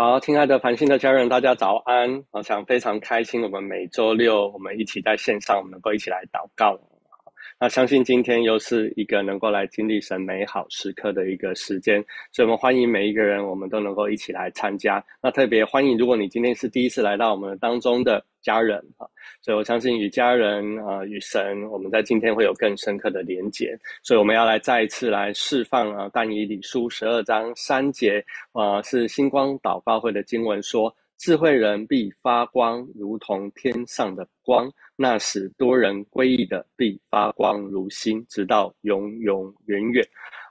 好，亲爱的繁星的家人，大家早安！我想非常开心，我们每周六我们一起在线上，我们能够一起来祷告。那相信今天又是一个能够来经历神美好时刻的一个时间，所以我们欢迎每一个人，我们都能够一起来参加。那特别欢迎，如果你今天是第一次来到我们当中的家人啊，所以我相信与家人啊与神，我们在今天会有更深刻的连结。所以我们要来再一次来释放啊，但以理书十二章三节啊，是星光祷告会的经文说。智慧人必发光，如同天上的光；那使多人归义的，必发光如星，直到永永远远。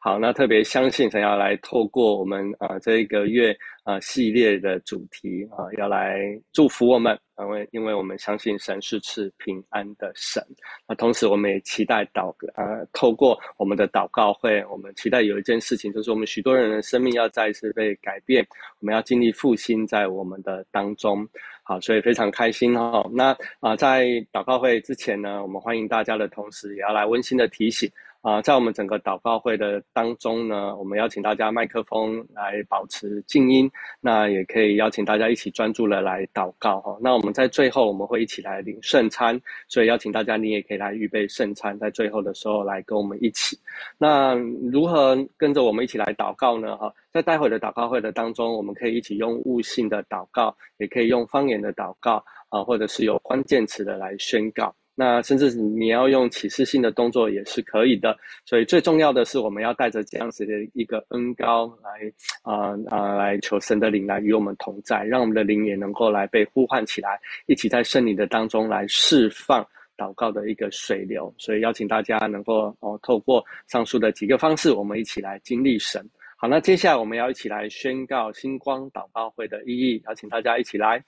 好，那特别相信神要来透过我们啊、这一个月啊、系列的主题啊、要来祝福我们，因为因为我们相信神是赐平安的神。那同时我们也期待祷、呃，透过我们的祷告会，我们期待有一件事情，就是我们许多人的生命要再一次被改变，我们要经历复兴在我们的当中。好，所以非常开心哦。那啊、在祷告会之前呢，我们欢迎大家的同时，也要来温馨的提醒。啊，在我们整个祷告会的当中呢，我们邀请大家麦克风来保持静音，那也可以邀请大家一起专注的来祷告哈。那我们在最后我们会一起来领圣餐，所以邀请大家你也可以来预备圣餐，在最后的时候来跟我们一起。那如何跟着我们一起来祷告呢？哈，在待会的祷告会的当中，我们可以一起用悟性的祷告，也可以用方言的祷告啊，或者是有关键词的来宣告。那甚至你要用启示性的动作也是可以的，所以最重要的是我们要带着这样子的一个恩膏来啊啊、来求神的灵来与我们同在，让我们的灵也能够来被呼唤起来，一起在圣灵的当中来释放祷告的一个水流。所以邀请大家能够哦透过上述的几个方式，我们一起来经历神。好，那接下来我们要一起来宣告星光祷告会的意义，邀请大家一起来，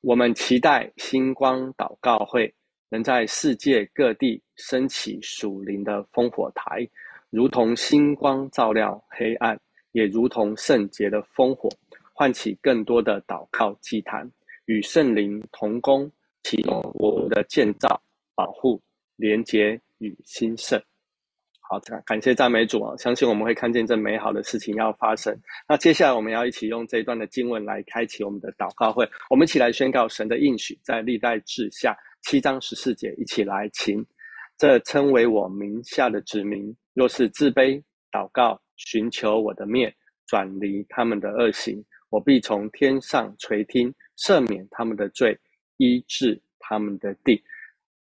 我们期待星光祷告会。能在世界各地升起属灵的烽火台，如同星光照亮黑暗，也如同圣洁的烽火，唤起更多的祷告祭坛，与圣灵同工，启动我的建造、保护、连结与兴盛。好，感谢赞美主啊！相信我们会看见这美好的事情要发生。那接下来我们要一起用这一段的经文来开启我们的祷告会，我们一起来宣告神的应许，在历代志下。七章十四节，一起来，请这称为我名下的子民，若是自卑祷告，寻求我的面，转离他们的恶行，我必从天上垂听，赦免他们的罪，医治他们的地。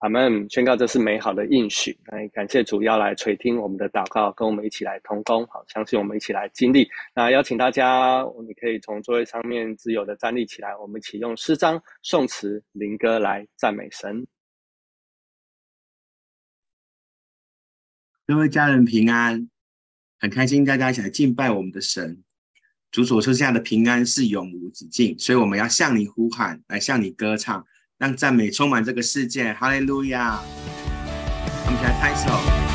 阿门！宣告这是美好的应许。来，感谢主要来垂听我们的祷告，跟我们一起来同工。好，相信我们一起来经历。那邀请大家，你可以从座位上面自由的站立起来，我们一起用诗章、颂词、灵歌来赞美神。各位家人平安，很开心大家一起来敬拜我们的神。主所赐下的平安是永无止境，所以我们要向你呼喊，来向你歌唱。让赞美充满这个世界，哈利路亚！我们一起来拍手。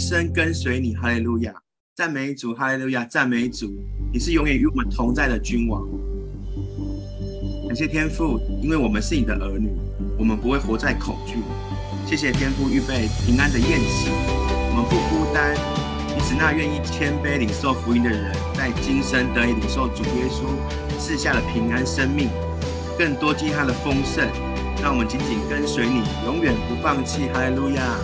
生跟随你，哈利路亚！赞美主，哈利路亚！赞美主，你是永远与我们同在的君王。感谢天父，因为我们是你的儿女，我们不会活在恐惧。谢谢天父预备平安的宴席，我们不孤单。你使那愿意谦卑领受福音的人，在今生得以领受主耶稣赐下的平安生命，更多经他的丰盛。让我们紧紧跟随你，永远不放弃。哈利路亚。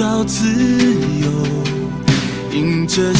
找自由，迎着。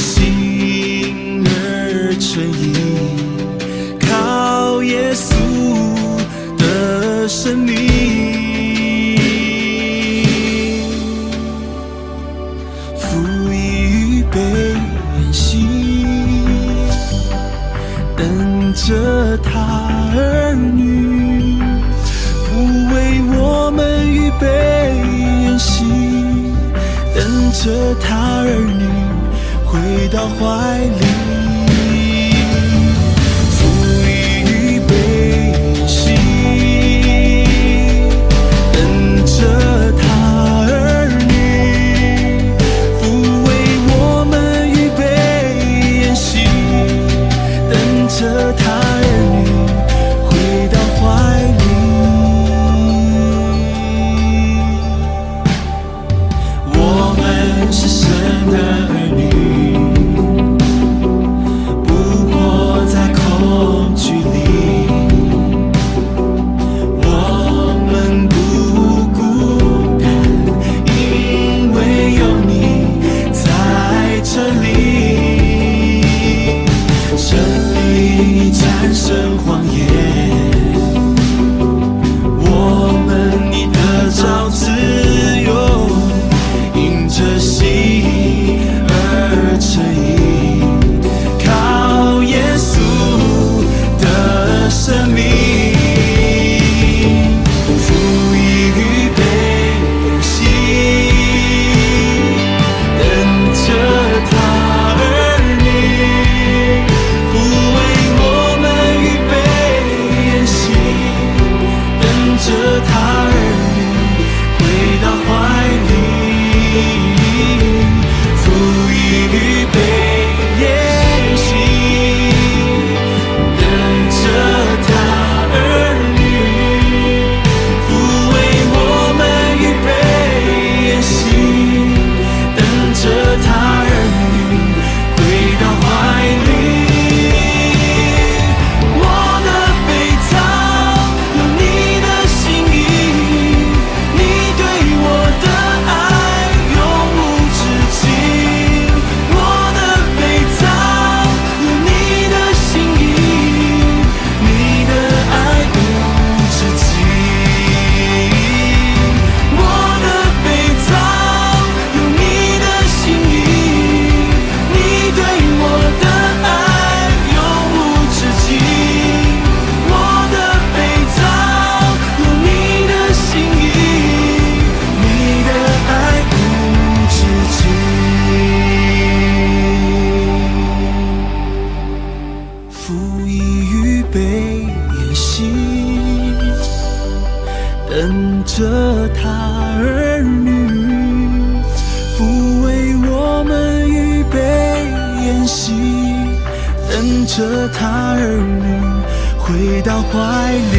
怀里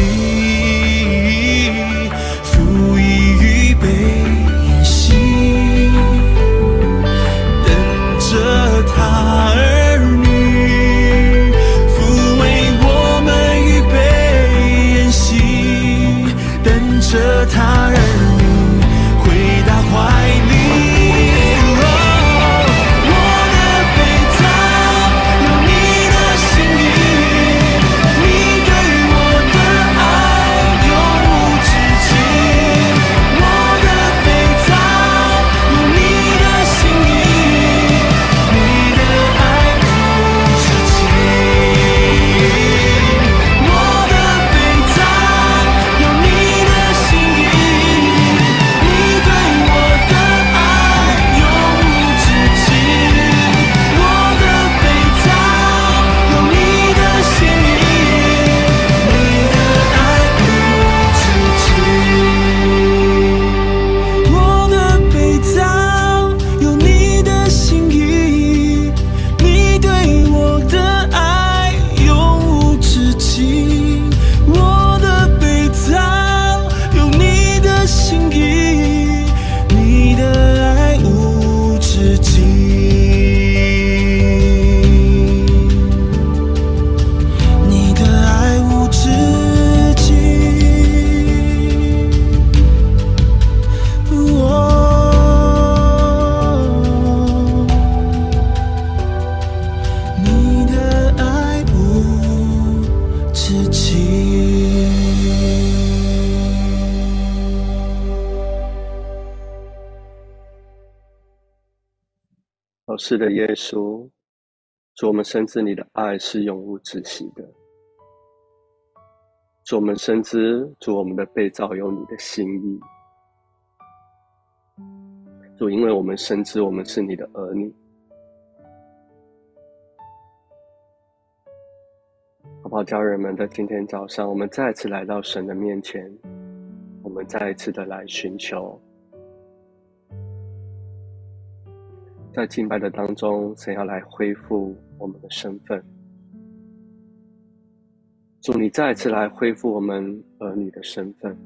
拂衣玉悲是的，耶稣，主我们深知你的爱是永无止息的。主我们深知，主我们的被造有你的心意。主，因为我们深知我们是你的儿女。好不好，家人们，在今天早上，我们再次来到神的面前，我们再一次的来寻求。在敬拜的当中，神要来恢复我们的身份。祝，你再次来恢复我们儿女的身份。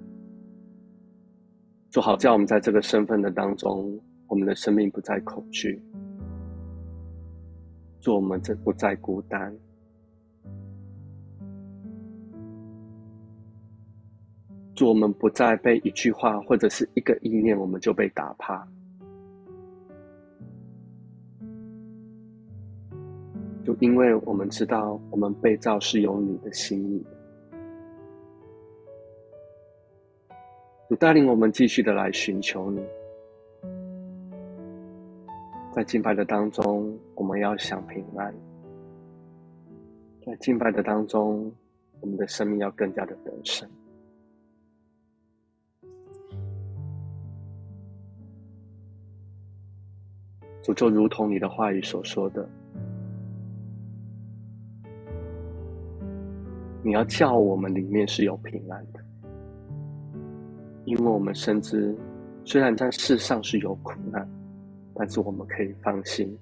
做，好叫我们在这个身份的当中，我们的生命不再恐惧。主，我们这不再孤单。祝，我们不再被一句话或者是一个意念，我们就被打趴。就因为我们知道，我们被造是有你的心意，主带领我们继续的来寻求你。在敬拜的当中，我们要享平安；在敬拜的当中，我们的生命要更加的得胜。主就如同你的话语所说的。你要叫我们里面是有平安的，因为我们深知，虽然在世上是有苦难，但是我们可以放心，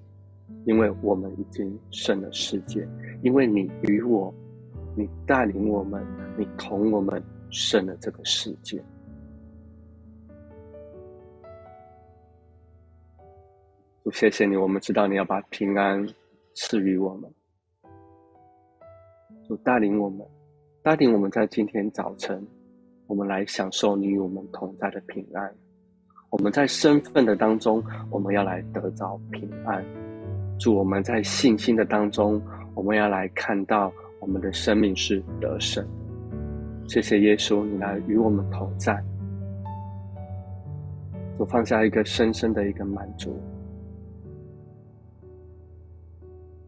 因为我们已经胜了世界，因为你与我，你带领我们，你同我们胜了这个世界。主，谢谢你，我们知道你要把平安赐予我们，主带领我们。带领我们在今天早晨，我们来享受你与我们同在的平安。我们在身份的当中，我们要来得着平安。祝我们在信心的当中，我们要来看到我们的生命是得胜。谢谢耶稣，你来与我们同在。我放下一个深深的一个满足。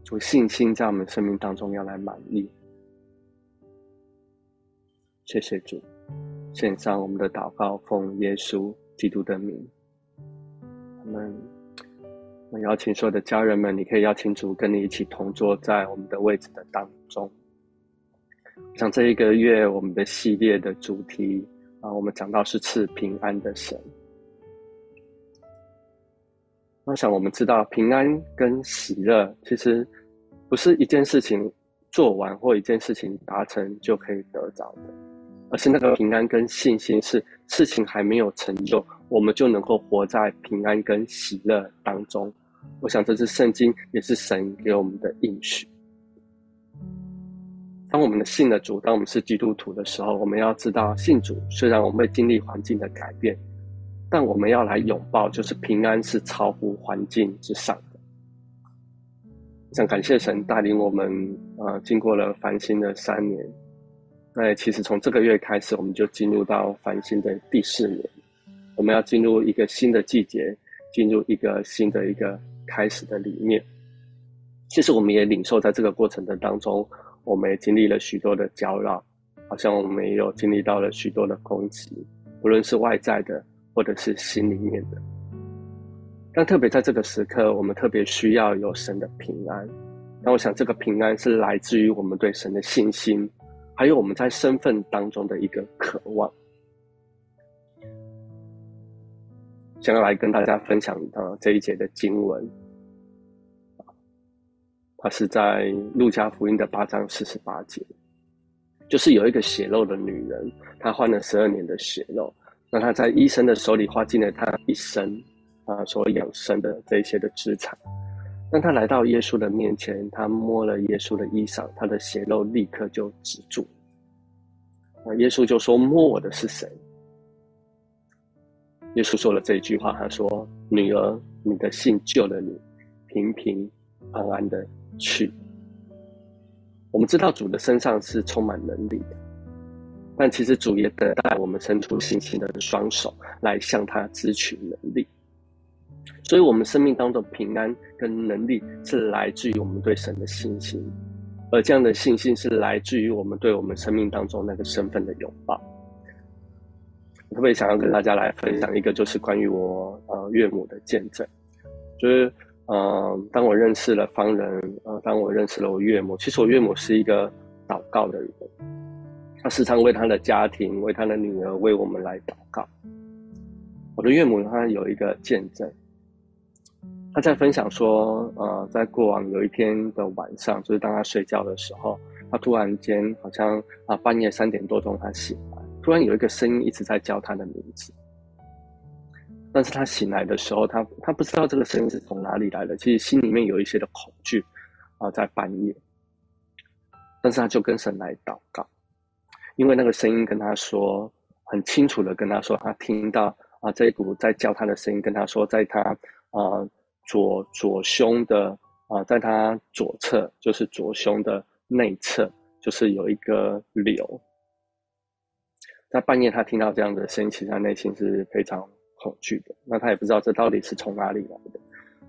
主信心在我们生命当中要来满溢。谢谢主，献上我们的祷告，奉耶稣基督的名。我们，我邀请所有的家人们，你可以邀请主跟你一起同坐在我们的位置的当中。像这一个月我们的系列的主题啊，我们讲到是赐平安的神。我想我们知道平安跟喜乐，其实不是一件事情做完或一件事情达成就可以得着的。而是那个平安跟信心，是事情还没有成就，我们就能够活在平安跟喜乐当中。我想这是圣经，也是神给我们的应许。当我们的信了主，当我们是基督徒的时候，我们要知道，信主虽然我们会经历环境的改变，但我们要来拥抱，就是平安是超乎环境之上的。想感谢神带领我们，呃，经过了繁星的三年。那其实从这个月开始，我们就进入到繁星的第四年，我们要进入一个新的季节，进入一个新的一个开始的里面。其实我们也领受在这个过程的当中，我们也经历了许多的搅扰，好像我们也有经历到了许多的攻击，不论是外在的或者是心里面的。但特别在这个时刻，我们特别需要有神的平安。那我想这个平安是来自于我们对神的信心。还有我们在身份当中的一个渴望，想要来跟大家分享啊这一节的经文，它是在路加福音的八章四十八节，就是有一个血肉的女人，她患了十二年的血肉，那她在医生的手里花尽了她一生啊所养生的这一些的资产，当他来到耶稣的面前，他摸了耶稣的衣裳，他的血漏立刻就止住。那耶稣就说：“摸我的是谁？”耶稣说了这一句话，他说：“女儿，你的信救了你，平平安安的去。”我们知道主的身上是充满能力的，但其实主也等待我们伸出信心的双手来向他支取能力。所以，我们生命当中平安跟能力是来自于我们对神的信心，而这样的信心是来自于我们对我们生命当中那个身份的拥抱。我特别想要跟大家来分享一个，就是关于我呃岳母的见证，就是呃，当我认识了方人，呃，当我认识了我岳母，其实我岳母是一个祷告的人，他时常为他的家庭、为他的女儿、为我们来祷告。我的岳母她有一个见证。他在分享说，呃，在过往有一天的晚上，就是当他睡觉的时候，他突然间好像啊半夜三点多钟他醒来，突然有一个声音一直在叫他的名字。但是他醒来的时候，他他不知道这个声音是从哪里来的，其实心里面有一些的恐惧啊，在半夜。但是他就跟神来祷告，因为那个声音跟他说，很清楚的跟他说，他听到啊这一股在叫他的声音，跟他说，在他啊。左左胸的啊、在他左侧就是左胸的内侧，就是有一个瘤。在半夜，他听到这样的声音，其实他内心是非常恐惧的。那他也不知道这到底是从哪里来的，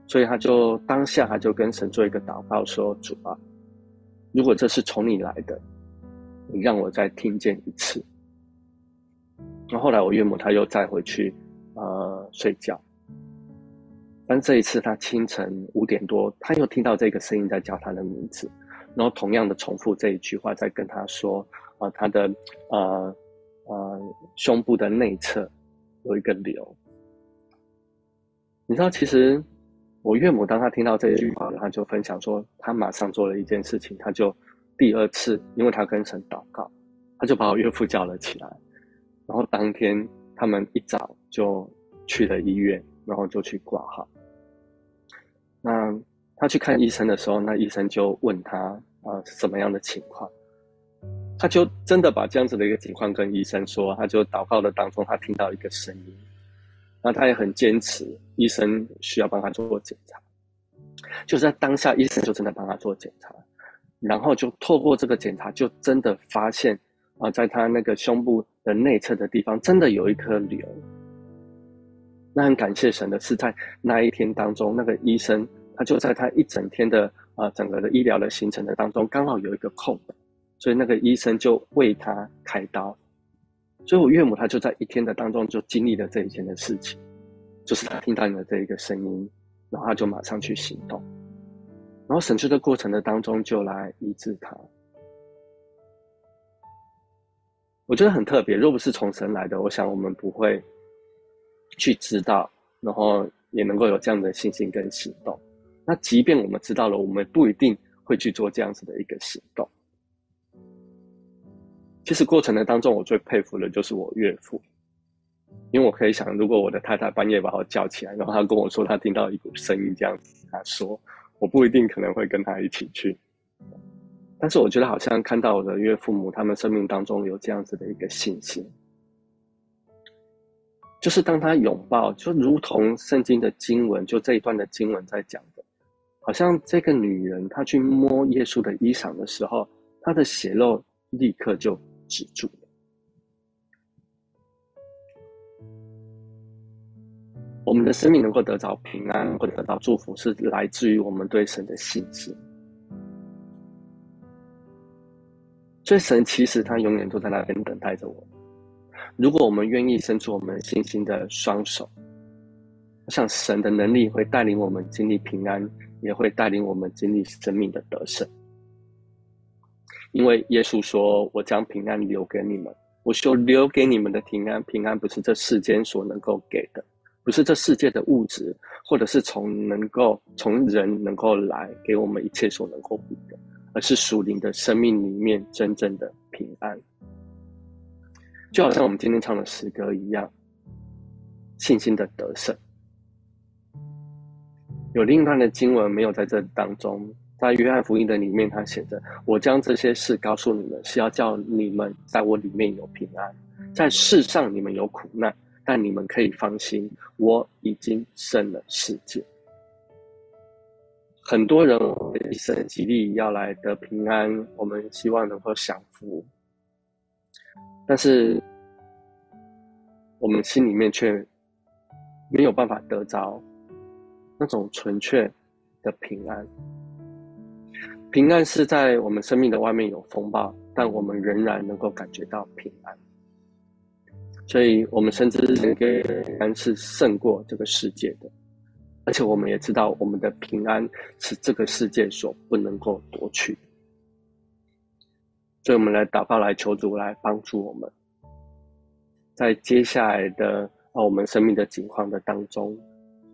所以他就当下他就跟神做一个祷告，说：“主啊，如果这是从你来的，你让我再听见一次。”那后来我岳母他又再回去呃睡觉。但这一次，他清晨五点多，他又听到这个声音在叫他的名字，然后同样的重复这一句话，在跟他说：“啊、他的呃呃胸部的内侧有一个瘤。”你知道，其实我岳母当他听到这一句话，他就分享说，他马上做了一件事情，他就第二次，因为他跟神祷告，他就把我岳父叫了起来，然后当天他们一早就去了医院，然后就去挂号。那他去看医生的时候，那医生就问他啊、是什么样的情况，他就真的把这样子的一个情况跟医生说，他就祷告的当中，他听到一个声音，那他也很坚持，医生需要帮他做检查，就在当下，医生就真的帮他做检查，然后就透过这个检查，就真的发现啊、在他那个胸部的内侧的地方，真的有一颗瘤。那很感谢神的是，在那一天当中，那个医生他就在他一整天的啊、整个的医疗的行程的当中，刚好有一个空，所以那个医生就为他开刀。所以我岳母她就在一天的当中就经历了这一件的事情，就是他听到你的这一个声音，然后他就马上去行动，然后审讯的过程的当中就来医治他。我觉得很特别，若不是从神来的，我想我们不会。去知道，然后也能够有这样的信心跟行动。那即便我们知道了，我们不一定会去做这样子的一个行动。其实过程的当中，我最佩服的就是我岳父，因为我可以想，如果我的太太半夜把我叫起来，然后他跟我说他听到一股声音这样子，他说我不一定可能会跟他一起去。但是我觉得好像看到我的岳父母，他们生命当中有这样子的一个信心。就是当他拥抱，就如同圣经的经文，就这一段的经文在讲的，好像这个女人她去摸耶稣的衣裳的时候，她的血肉立刻就止住了。我们的生命能够得到平安，或者得到祝福，是来自于我们对神的信心。所以神其实他永远都在那边等待着我。如果我们愿意伸出我们信心的双手，我想神的能力会带领我们经历平安，也会带领我们经历生命的得胜。因为耶稣说：“我将平安留给你们，我说留给你们的平安，平安不是这世间所能够给的，不是这世界的物质，或者是从能够从人能够来给我们一切所能够给的，而是属灵的生命里面真正的平安。”就好像我们今天唱的诗歌一样，信心的得胜。有另一段的经文没有在这当中，在约翰福音的里面，他写着：“我将这些事告诉你们，是要叫你们在我里面有平安。在世上你们有苦难，但你们可以放心，我已经胜了世界。”很多人一生极力要来得平安，我们希望能够享福。但是，我们心里面却没有办法得着那种纯粹的平安。平安是在我们生命的外面有风暴，但我们仍然能够感觉到平安。所以，我们深知这个平安是胜过这个世界的，而且我们也知道，我们的平安是这个世界所不能够夺取的。所以，我们来祷告，来求主来帮助我们，在接下来的啊，我们生命的境况的当中，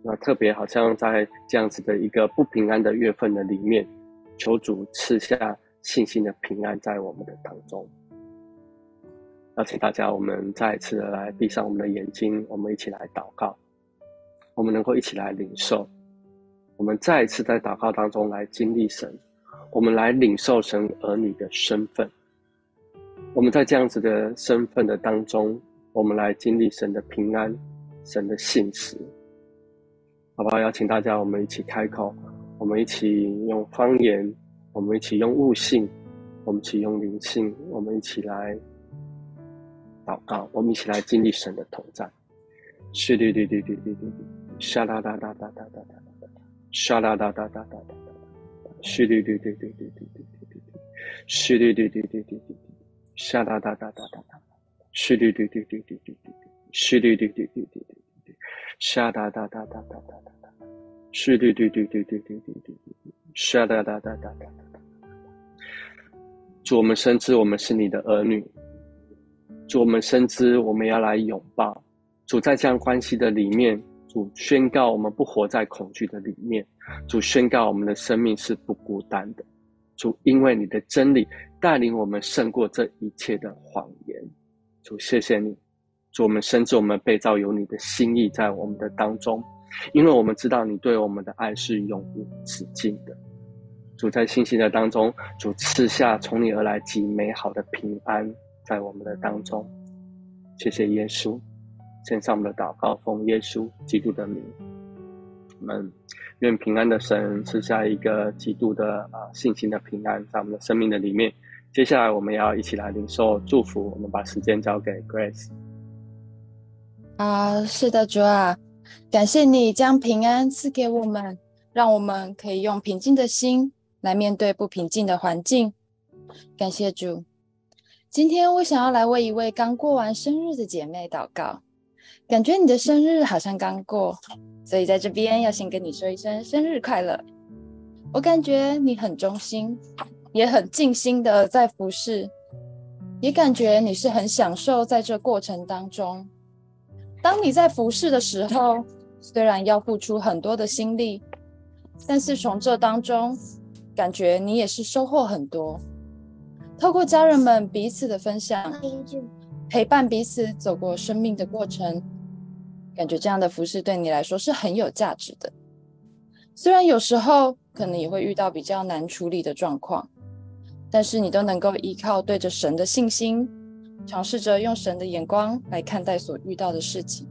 那特别好像在这样子的一个不平安的月份的里面，求主赐下信心的平安在我们的当中。邀请大家，我们再一次的来闭上我们的眼睛，我们一起来祷告。我们能够一起来领受，我们再一次在祷告当中来经历神，我们来领受神儿女的身份。我们在这样子的身份的当中，我们来经历神的平安，神的信实，好不好？邀请大家，我们一起开口，我们一起用方言，我们一起用悟性，我们一起用灵性，我们一起来。祷告，我们一起来经历神的同在。嘘哩哩哩哩哩哩，沙啦啦啦啦啦啦啦啦，沙啦啦啦啦啦啦啦，嘘哩哩哩哩哩哩哩哩，嘘哩哩哩哩哩哩，下哒哒哒哒哒哒，嘘哩哩哩哩哩哩哩，嘘哩哩哩哩哩哩哩，沙啦啦啦啦啦啦啦，嘘哩哩哩哩哩哩哩哩，沙啦啦啦啦啦啦。主，我们深知我们是你的儿女。主，我们深知我们要来拥抱主，在这样关系的里面，主宣告我们不活在恐惧的里面，主宣告我们的生命是不孤单的。主，因为你的真理带领我们胜过这一切的谎言。主，谢谢你。主，我们深知我们被造有你的心意在我们的当中，因为我们知道你对我们的爱是永无止境的。主，在信心的当中，主赐下从你而来极美好的平安。在我们的当中，谢谢耶稣，献上我们的祷告，奉耶稣基督的名，我们愿平安的神赐下一个极度的啊信心的平安在我们的生命的里面。接下来我们要一起来领受祝福，我们把时间交给 Grace。啊，是的，主啊，感谢你将平安赐给我们，让我们可以用平静的心来面对不平静的环境。感谢主。今天我想要来为一位刚过完生日的姐妹祷告，感觉你的生日好像刚过，所以在这边要先跟你说一声生日快乐。我感觉你很忠心，也很尽心的在服侍，也感觉你是很享受在这过程当中。当你在服侍的时候，虽然要付出很多的心力，但是从这当中，感觉你也是收获很多。透过家人们彼此的分享，陪伴彼此走过生命的过程，感觉这样的服饰对你来说是很有价值的。虽然有时候可能也会遇到比较难处理的状况，但是你都能够依靠对着神的信心，尝试着用神的眼光来看待所遇到的事情。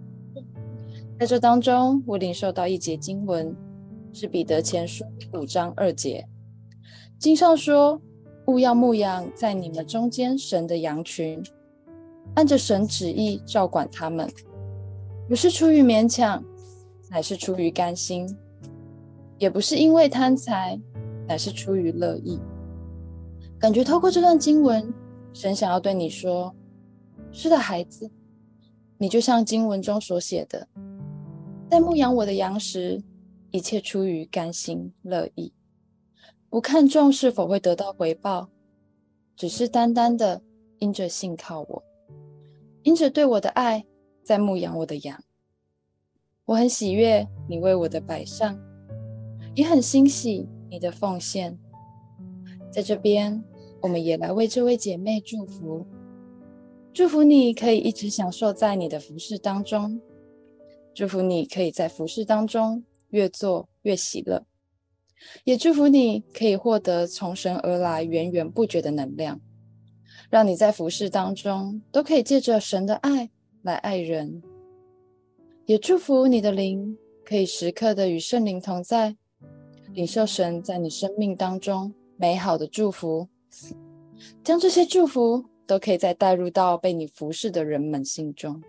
在这当中，我领受到一节经文，是彼得前书五章二节，经上说。务要牧养在你们中间神的羊群，按着神旨意照管他们，不是出于勉强，乃是出于甘心；也不是因为贪财，乃是出于乐意。感觉透过这段经文，神想要对你说：“是的，孩子，你就像经文中所写的，在牧养我的羊时，一切出于甘心乐意。”不看重是否会得到回报，只是单单的因着信靠我，因着对我的爱，在牧养我的羊。我很喜悦你为我的摆上，也很欣喜你的奉献。在这边，我们也来为这位姐妹祝福，祝福你可以一直享受在你的服事当中，祝福你可以在服事当中越做越喜乐。也祝福你可以获得从神而来源源不绝的能量，让你在服事当中都可以借着神的爱来爱人。也祝福你的灵可以时刻的与圣灵同在，领受神在你生命当中美好的祝福，将这些祝福都可以再带入到被你服侍的人们心中，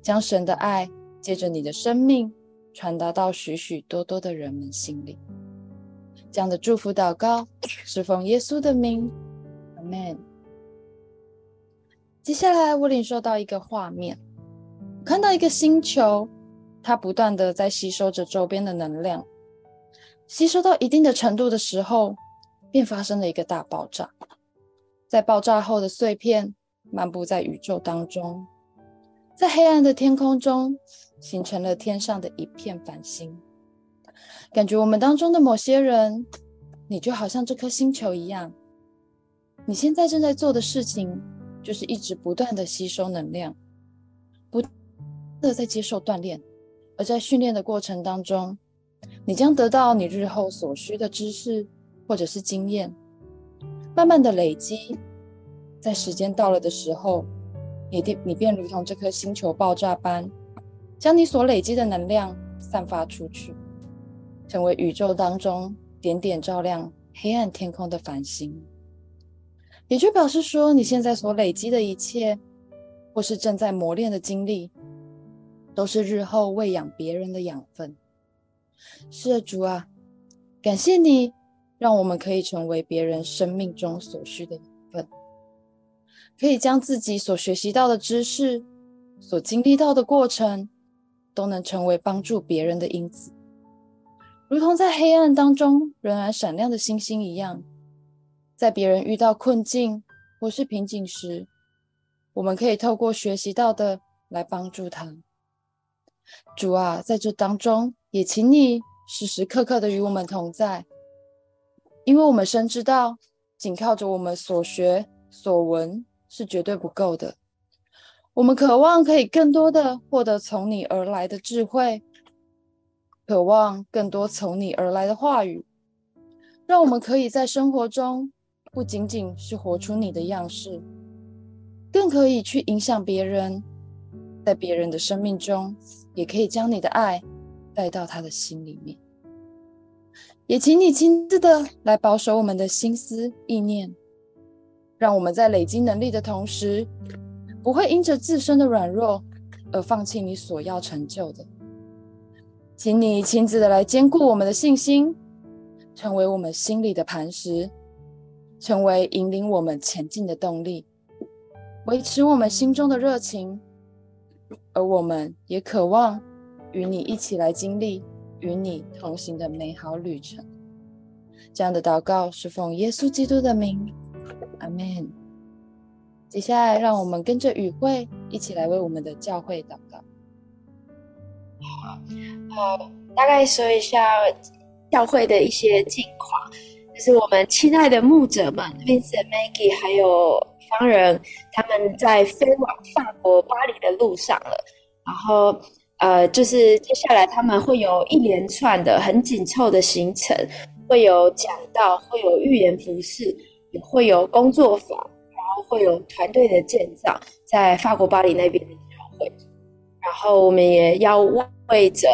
将神的爱借着你的生命传达到许许多多的人们心里。这样的祝福祷告是奉耶稣的名，阿门。接下来我领受到一个画面，看到一个星球，它不断的在吸收着周边的能量，吸收到一定的程度的时候，便发生了一个大爆炸。在爆炸后的碎片漫步在宇宙当中，在黑暗的天空中形成了天上的一片繁星。感觉我们当中的某些人，你就好像这颗星球一样，你现在正在做的事情。就是一直不断的吸收能量，不断的在接受锻炼，而在训练的过程当中，你将得到你日后所需的知识或者是经验，慢慢的累积，在时间到了的时候，你便你便如同这颗星球爆炸般，将你所累积的能量散发出去，成为宇宙当中点点照亮黑暗天空的繁星。也就表示说，你现在所累积的一切，或是正在磨练的经历，都是日后喂养别人的养分。是的，主啊，感谢你，让我们可以成为别人生命中所需的养分，可以将自己所学习到的知识、所经历到的过程，都能成为帮助别人的因子，如同在黑暗当中仍然闪亮的星星一样。在别人遇到困境或是瓶颈时，我们可以透过学习到的来帮助他。主啊，在这当中也请你时时刻刻的与我们同在，因为我们深知道，仅靠着我们所学所闻是绝对不够的。我们渴望可以更多的获得从你而来的智慧，渴望更多从你而来的话语，让我们可以在生活中。不仅仅是活出你的样式，更可以去影响别人，在别人的生命中，也可以将你的爱带到他的心里面。也请你亲自的来保守我们的心思意念，让我们在累积能力的同时，不会因着自身的软弱而放弃你所要成就的。请你亲自的来坚固我们的信心，成为我们心里的磐石。成为引领我们前进的动力，维持我们心中的热情，而我们也渴望与你一起来经历与你同行的美好旅程。这样的祷告是奉耶稣基督的名，阿门。接下来，让我们跟着与会一起来为我们的教会祷告。好，好，大概说一下教会的一些近况。就是我们亲爱的牧者们，Vincent、Maggie 还有方人，他们在飞往法国巴黎的路上了。然后，呃，就是接下来他们会有一连串的很紧凑的行程，会有讲道，会有预言服饰，也会有工作坊，然后会有团队的建造，在法国巴黎那边的教会。然后我们也要为着。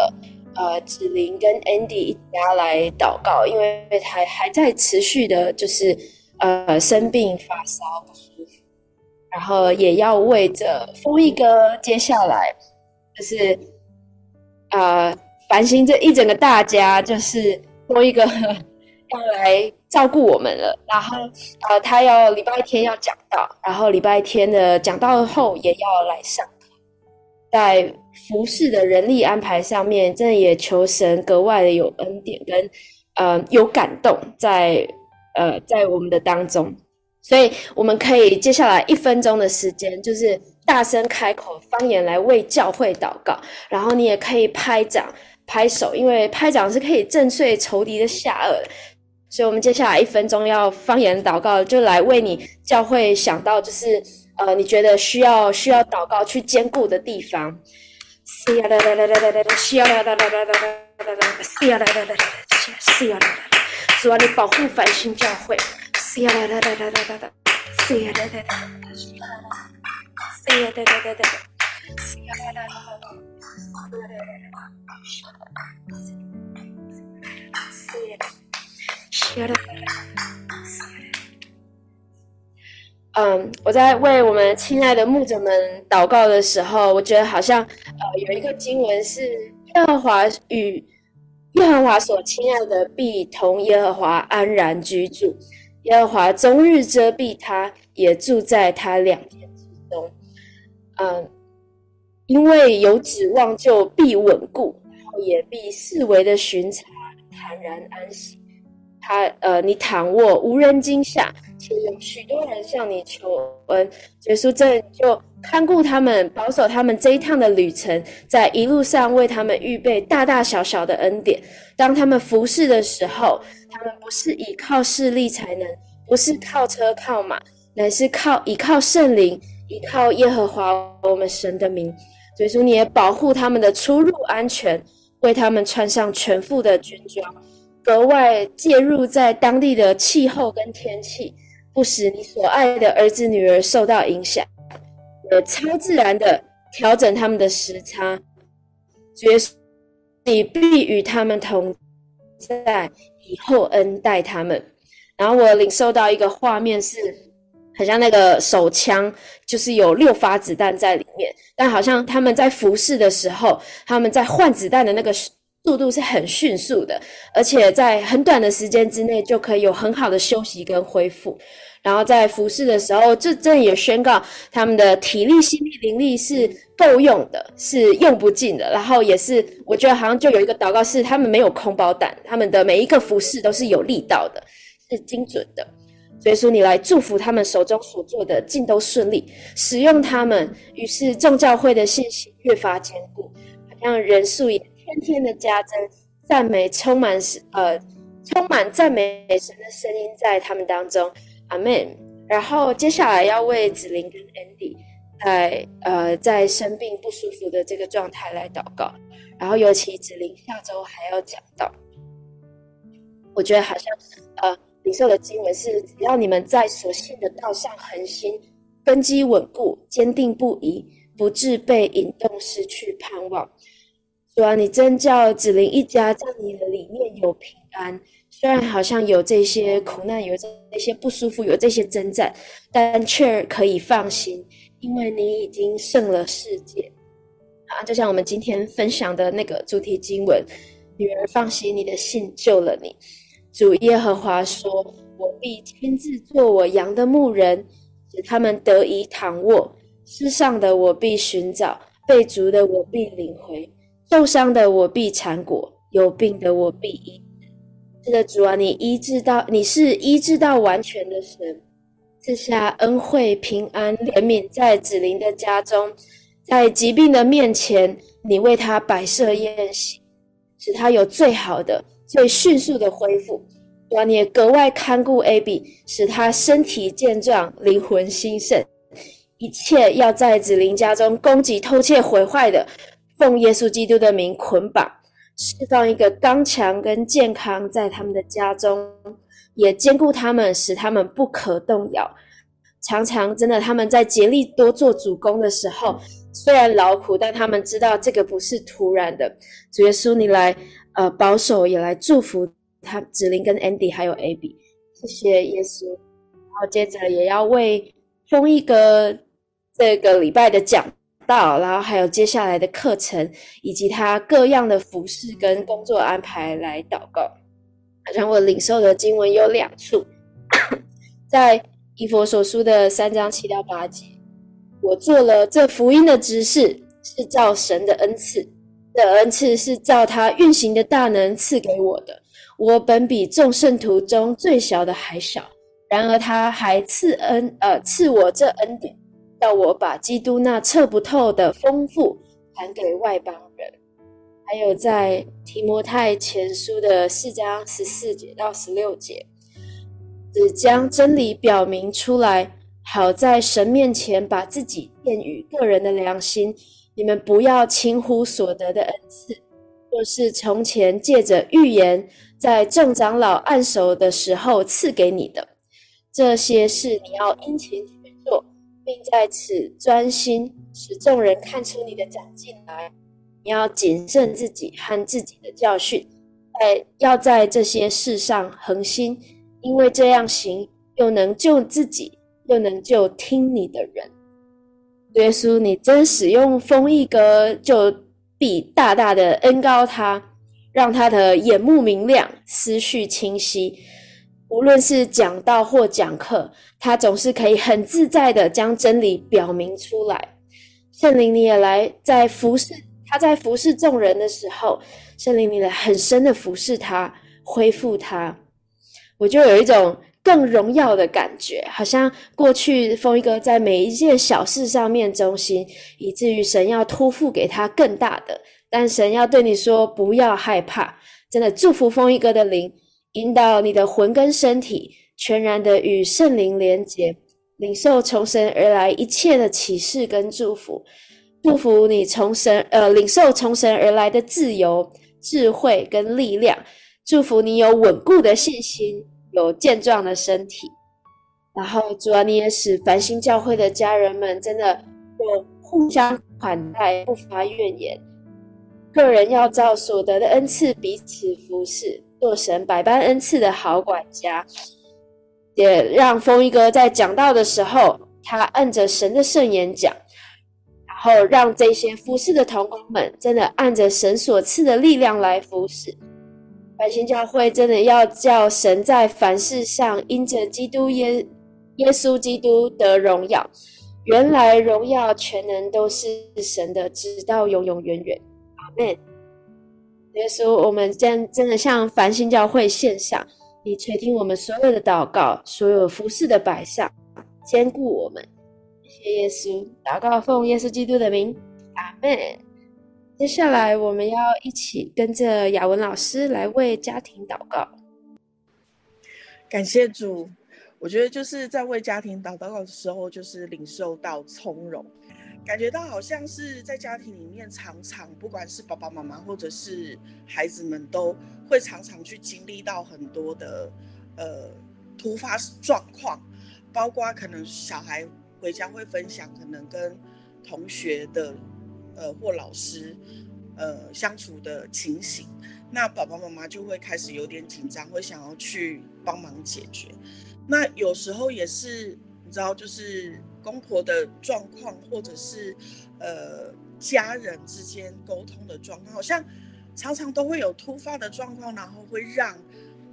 呃，子琳跟 Andy 一家来祷告，因为还还在持续的，就是呃生病发烧不舒服，然后也要为着丰毅哥接下来就是呃繁星这一整个大家，就是丰毅哥 要来照顾我们了，然后呃他要礼拜天要讲道，然后礼拜天的讲道后也要来上课。在服侍的人力安排上面，真的也求神格外的有恩典跟呃有感动在呃在我们的当中，所以我们可以接下来一分钟的时间，就是大声开口方言来为教会祷告，然后你也可以拍掌拍手，因为拍掌是可以震碎仇敌的下颚，所以我们接下来一分钟要方言祷告，就来为你教会想到就是。呃，你觉得需要需要祷告去坚固的地方？是啊，啦啦啦啦啦啦，是啊，啦啦啦啦啦啦啦，是啊，啦啦啦啦啦，是啊，啦啦，主啊，你保护繁星教会，嗯，我在为我们亲爱的牧者们祷告的时候，我觉得好像呃有一个经文是耶和华与耶和华所亲爱的必同耶和华安然居住。耶和华终日遮蔽他，也住在他两天之中。嗯，因为有指望，就必稳固，然后也必四围的巡查，坦然安息。他呃，你躺卧无人惊吓，且有许多人向你求恩。耶稣这就看顾他们，保守他们这一趟的旅程，在一路上为他们预备大大小小的恩典。当他们服侍的时候，他们不是依靠势力才能，不是靠车靠马，乃是靠依靠圣灵，依靠耶和华我们神的名。耶稣你也保护他们的出入安全，为他们穿上全副的军装。格外介入在当地的气候跟天气，不使你所爱的儿子女儿受到影响，呃，超自然的调整他们的时差，耶稣，你必与他们同在，以厚恩待他们。然后我领受到一个画面是，很像那个手枪，就是有六发子弹在里面，但好像他们在服侍的时候，他们在换子弹的那个。速度是很迅速的，而且在很短的时间之内就可以有很好的休息跟恢复。然后在服侍的时候，这这也宣告他们的体力、心力、灵力是够用的，是用不尽的。然后也是，我觉得好像就有一个祷告是，他们没有空包弹，他们的每一个服侍都是有力道的，是精准的。所以说，你来祝福他们手中所做的尽都顺利，使用他们，于是众教会的信心越发坚固，好像人数也。天天的加增赞美，充满呃，充满赞美神的声音在他们当中，阿门。然后接下来要为子琳跟 Andy 在呃在生病不舒服的这个状态来祷告。然后尤其子琳下周还要讲到，我觉得好像呃领受的经文是：只要你们在所信的道上恒心，根基稳固，坚定不移，不致被引动失去盼望。主啊，你真叫子琳一家在你的里面有平安。虽然好像有这些苦难，有这些不舒服，有这些征战，但却可以放心，因为你已经胜了世界。啊，就像我们今天分享的那个主题经文：“女儿放心，你的信救了你。”主耶和华说：“我必亲自做我羊的牧人，使他们得以躺卧。失上的我必寻找，被逐的我必领回。”受伤的我必缠裹，有病的我必医治。是的，主啊，你医治到，你是医治到完全的神，赐下恩惠、平安、怜悯在子琳的家中，在疾病的面前，你为他摆设宴席，使他有最好的、最迅速的恢复。主啊，你也格外看顾 A B，使他身体健壮、灵魂兴盛，一切要在子琳家中攻击、偷窃、毁坏的。奉耶稣基督的名捆绑，释放一个刚强跟健康在他们的家中，也坚固他们，使他们不可动摇。常常真的，他们在竭力多做主工的时候，虽然劳苦，但他们知道这个不是突然的。主耶稣，你来呃保守，也来祝福他子琳跟 Andy 还有 Abby，谢谢耶稣。然后接着也要为封一个这个礼拜的讲。到，然后还有接下来的课程，以及他各样的服饰跟工作安排来祷告。好像我领受的经文有两处，在以弗所书的三章七到八节，我做了这福音的执事，是照神的恩赐，这恩赐是照他运行的大能赐给我的。我本比众圣徒中最小的还小，然而他还赐恩，呃，赐我这恩典。要我把基督那测不透的丰富传给外邦人，还有在提摩太前书的四章十四节到十六节，只将真理表明出来，好在神面前把自己验于个人的良心。你们不要轻忽所得的恩赐，若是从前借着预言，在众长老按手的时候赐给你的，这些事你要殷勤。并在此专心，使众人看出你的长进来。你要谨慎自己和自己的教训，在要在这些事上恒心，因为这样行，又能救自己，又能救听你的人。耶稣，你真使用封一个就必大大的恩膏他，让他的眼目明亮，思绪清晰。无论是讲道或讲课，他总是可以很自在的将真理表明出来。圣灵，你也来在服侍他，在服侍众人的时候，圣灵，你来很深的服侍他，恢复他。我就有一种更荣耀的感觉，好像过去凤一哥在每一件小事上面忠心，以至于神要托付给他更大的。但神要对你说，不要害怕，真的祝福凤一哥的灵。引导你的魂跟身体全然的与圣灵连结，领受从神而来一切的启示跟祝福，祝福你从神呃领受从神而来的自由、智慧跟力量，祝福你有稳固的信心，有健壮的身体。然后主啊，你也使繁星教会的家人们真的有互相款待，不发怨言。个人要照所得的恩赐彼此服侍。做神百般恩赐的好管家，也让风一哥在讲道的时候，他按着神的圣言讲，然后让这些服侍的同工们真的按着神所赐的力量来服侍。繁星教会真的要叫神在凡事上因着基督耶耶稣基督得荣耀，原来荣耀全能都是神的，直到永永远远。阿门。耶稣，我们真真的向繁星教会献上，你垂听我们所有的祷告，所有服侍的摆上，坚固我们。谢谢耶稣，祷告奉耶稣基督的名，阿门。接下来，我们要一起跟着雅文老师来为家庭祷告。感谢主，我觉得就是在为家庭祷告的时候，就是领受到从容。感觉到好像是在家庭里面，常常不管是爸爸妈妈或者是孩子们，都会常常去经历到很多的呃突发状况，包括可能小孩回家会分享，可能跟同学的呃或老师呃相处的情形，那爸爸妈妈就会开始有点紧张，会想要去帮忙解决。那有时候也是你知道，就是。公婆的状况，或者是呃家人之间沟通的状况，好像常常都会有突发的状况，然后会让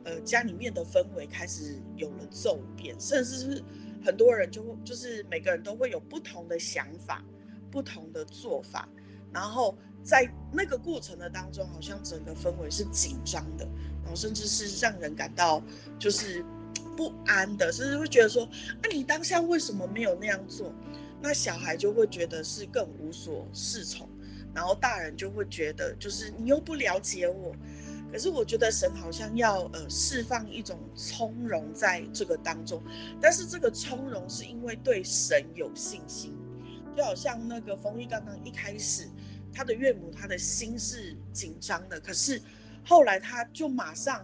呃家里面的氛围开始有了骤变，甚至是很多人就就是每个人都会有不同的想法、不同的做法，然后在那个过程的当中，好像整个氛围是紧张的，然后甚至是让人感到就是。不安的，甚至会觉得说，那、啊、你当下为什么没有那样做？那小孩就会觉得是更无所适从，然后大人就会觉得，就是你又不了解我。可是我觉得神好像要呃释放一种从容在这个当中，但是这个从容是因为对神有信心，就好像那个冯毅刚刚一开始，他的岳母他的心是紧张的，可是后来他就马上。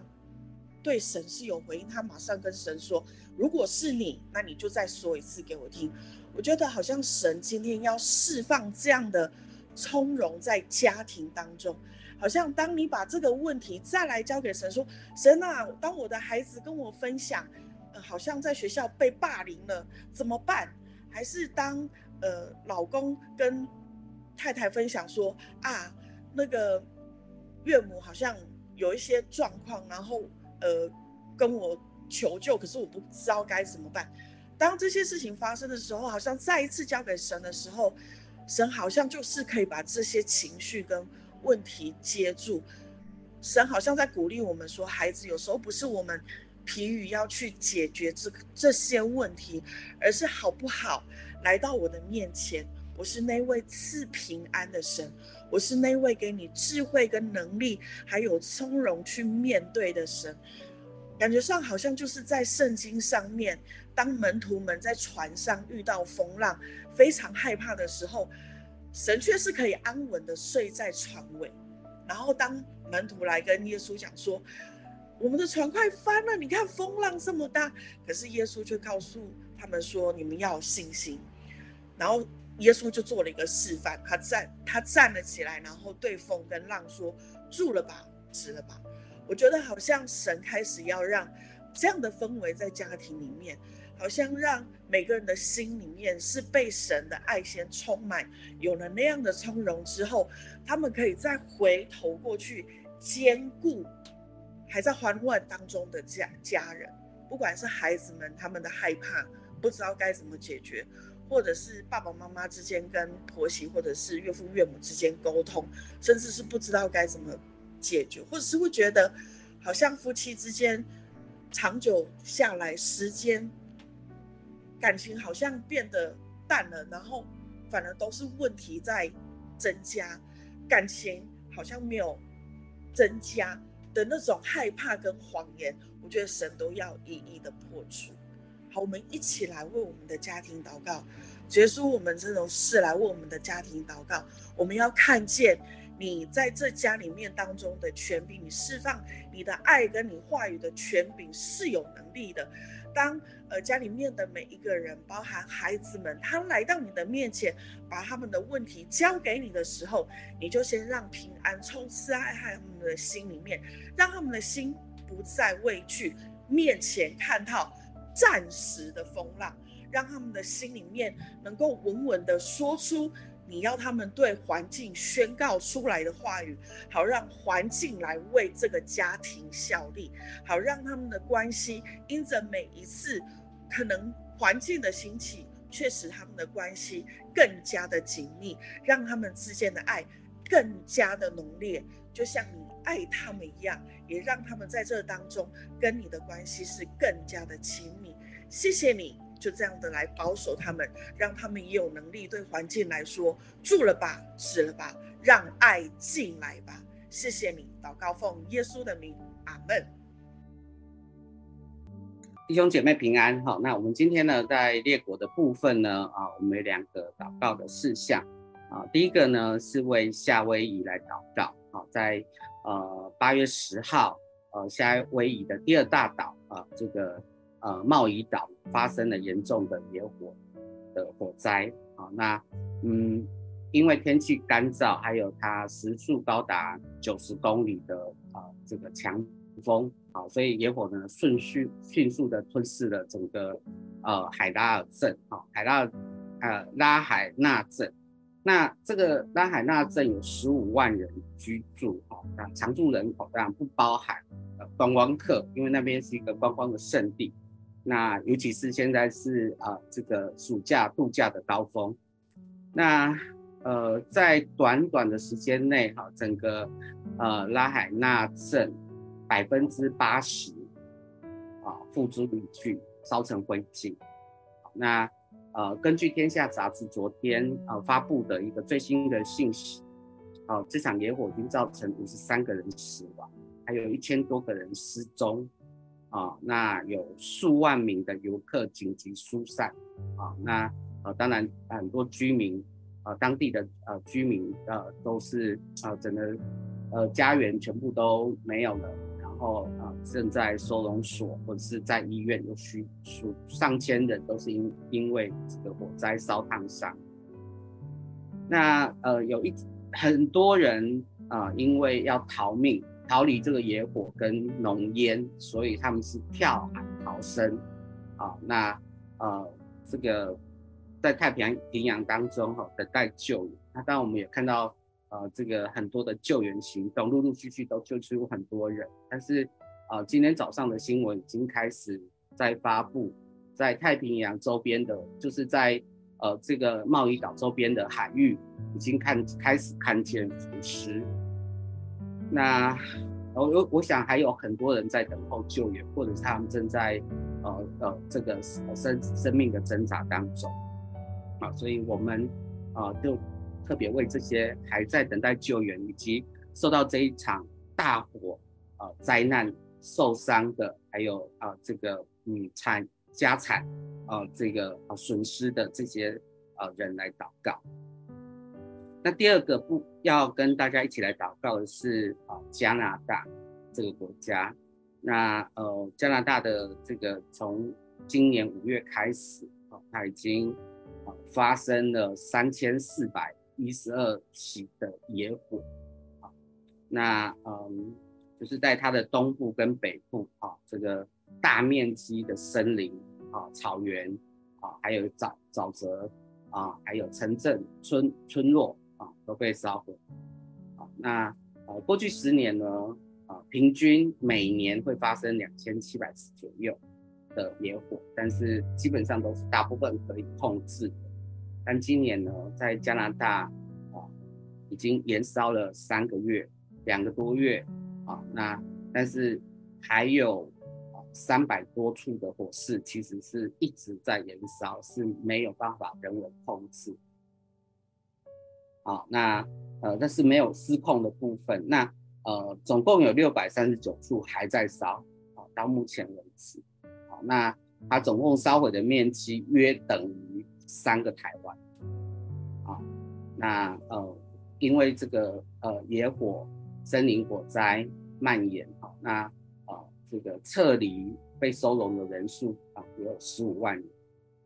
对神是有回应，他马上跟神说：“如果是你，那你就再说一次给我听。”我觉得好像神今天要释放这样的从容在家庭当中，好像当你把这个问题再来交给神说：“神啊，当我的孩子跟我分享，好像在学校被霸凌了，怎么办？”还是当呃老公跟太太分享说：“啊，那个岳母好像有一些状况，然后。”呃，跟我求救，可是我不知道该怎么办。当这些事情发生的时候，好像再一次交给神的时候，神好像就是可以把这些情绪跟问题接住。神好像在鼓励我们说，孩子，有时候不是我们疲于要去解决这这些问题，而是好不好来到我的面前。我是那位赐平安的神，我是那位给你智慧跟能力，还有从容去面对的神。感觉上好像就是在圣经上面，当门徒们在船上遇到风浪，非常害怕的时候，神却是可以安稳的睡在船尾。然后当门徒来跟耶稣讲说：“我们的船快翻了，你看风浪这么大。”可是耶稣却告诉他们说：“你们要有信心。”然后。耶稣就做了一个示范，他站，他站了起来，然后对风跟浪说：“住了吧，止了吧。”我觉得好像神开始要让这样的氛围在家庭里面，好像让每个人的心里面是被神的爱先充满，有了那样的从容之后，他们可以再回头过去兼顾还在慌乱当中的家家人，不管是孩子们他们的害怕，不知道该怎么解决。或者是爸爸妈妈之间跟婆媳，或者是岳父岳母之间沟通，甚至是不知道该怎么解决，或者是会觉得好像夫妻之间长久下来，时间感情好像变得淡了，然后反而都是问题在增加，感情好像没有增加的那种害怕跟谎言，我觉得神都要一一的破除。我们一起来为我们的家庭祷告，结束我们这种事来为我们的家庭祷告。我们要看见你在这家里面当中的权柄，你释放你的爱跟你话语的权柄是有能力的。当呃家里面的每一个人，包含孩子们，他来到你的面前，把他们的问题交给你的时候，你就先让平安充斥在他们的心里面，让他们的心不再畏惧面前看到。暂时的风浪，让他们的心里面能够稳稳的说出你要他们对环境宣告出来的话语，好让环境来为这个家庭效力，好让他们的关系因着每一次可能环境的兴起，却使他们的关系更加的紧密，让他们之间的爱更加的浓烈，就像你爱他们一样，也让他们在这当中跟你的关系是更加的亲密。谢谢你，就这样的来保守他们，让他们也有能力对环境来说住了吧，死了吧，让爱进来吧。谢谢你，祷告奉耶稣的名，阿门。弟兄姐妹平安，好，那我们今天呢，在列国的部分呢，啊，我们有两个祷告的事项，啊，第一个呢是为夏威夷来祷告，好，在呃八月十号，呃夏威夷的第二大岛啊，这个。呃，茂宜岛发生了严重的野火的火灾啊，那嗯，因为天气干燥，还有它时速高达九十公里的啊、这个强风啊，所以野火呢顺序迅速的吞噬了整个呃海拉尔镇啊，海拉呃拉海纳镇。那这个拉海纳镇有十五万人居住啊，常住人口当然不包含呃观光客，因为那边是一个观光的圣地。那尤其是现在是啊、呃，这个暑假度假的高峰。那呃，在短短的时间内，哈，整个呃拉海纳镇百分之八十啊付诸离去，烧成灰烬。那呃，根据《天下》杂志昨天呃发布的一个最新的信息，哦、这场野火已经造成五十三个人死亡，还有一千多个人失踪。啊，那有数万名的游客紧急疏散，啊，那呃，当然很多居民，呃，当地的呃居民呃都是呃整个呃家园全部都没有了，然后呃正在收容所或者是在医院有需数上千人都是因因为这个火灾烧烫伤，那呃有一很多人啊，因为要逃命。逃离这个野火跟浓烟，所以他们是跳海逃生啊。那呃，这个在太平洋平洋当中哈，等待救援。那当然我们也看到呃，这个很多的救援行动，陆陆续续都救出很多人。但是呃，今天早上的新闻已经开始在发布，在太平洋周边的，就是在呃这个贸易岛周边的海域，已经看开始看见浮尸。那我我我想还有很多人在等候救援，或者是他们正在呃呃这个生生命的挣扎当中啊，所以我们啊就特别为这些还在等待救援以及受到这一场大火呃灾难受伤的，还有啊这个嗯产家产啊这个啊损失的这些呃人来祷告。那第二个不要跟大家一起来祷告的是啊加拿大这个国家，那呃加拿大的这个从今年五月开始啊，它已经啊发生了三千四百一十二起的野火啊，那嗯就是在它的东部跟北部啊这个大面积的森林啊、草原啊，还有沼沼泽啊，还有城镇村村落啊，都被烧毁。啊，那呃，过去十年呢，啊，平均每年会发生两千七百次左右的野火，但是基本上都是大部分可以控制的。但今年呢，在加拿大啊，已经延烧了三个月，两个多月啊，那但是还有。三百多处的火势其实是一直在燃烧，是没有办法人为控制。好，那呃，但是没有失控的部分。那呃，总共有六百三十九处还在烧，好，到目前为止。好，那它总共烧毁的面积约等于三个台湾。好，那呃，因为这个呃野火、森林火灾蔓延，好，那。这个撤离被收容的人数啊，有十五万人。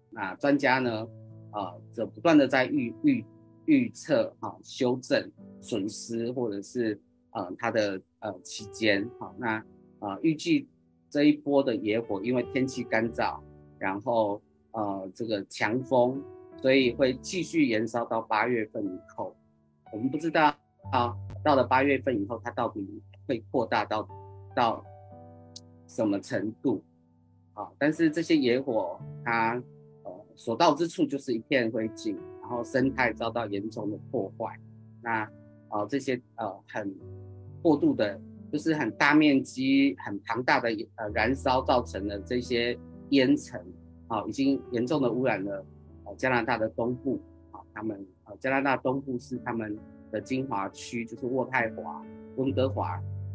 那专家呢，啊，则不断的在预预预测哈，修正损失或者是呃它的呃期间哈。那啊，预计这一波的野火，因为天气干燥，然后呃这个强风，所以会继续延烧到八月份以后。我们不知道啊，到了八月份以后，它到底会扩大到到。什么程度？啊，但是这些野火，它呃所到之处就是一片灰烬，然后生态遭到严重的破坏。那啊这些呃很过度的，就是很大面积、很庞大的呃燃烧造成的这些烟尘，啊，已经严重的污染了呃加拿大的东部。啊，他们呃加拿大东部是他们的精华区，就是渥太华、温哥华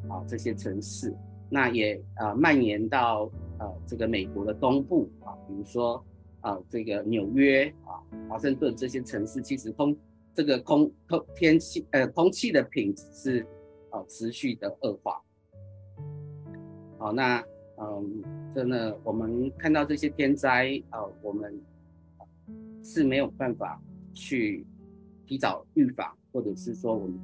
啊这些城市。那也呃蔓延到呃这个美国的东部啊，比如说呃这个纽约啊、华盛顿这些城市，其实空这个空空天气呃空气的品质是呃持续的恶化。好，那嗯真的我们看到这些天灾呃我们是没有办法去提早预防，或者是说我们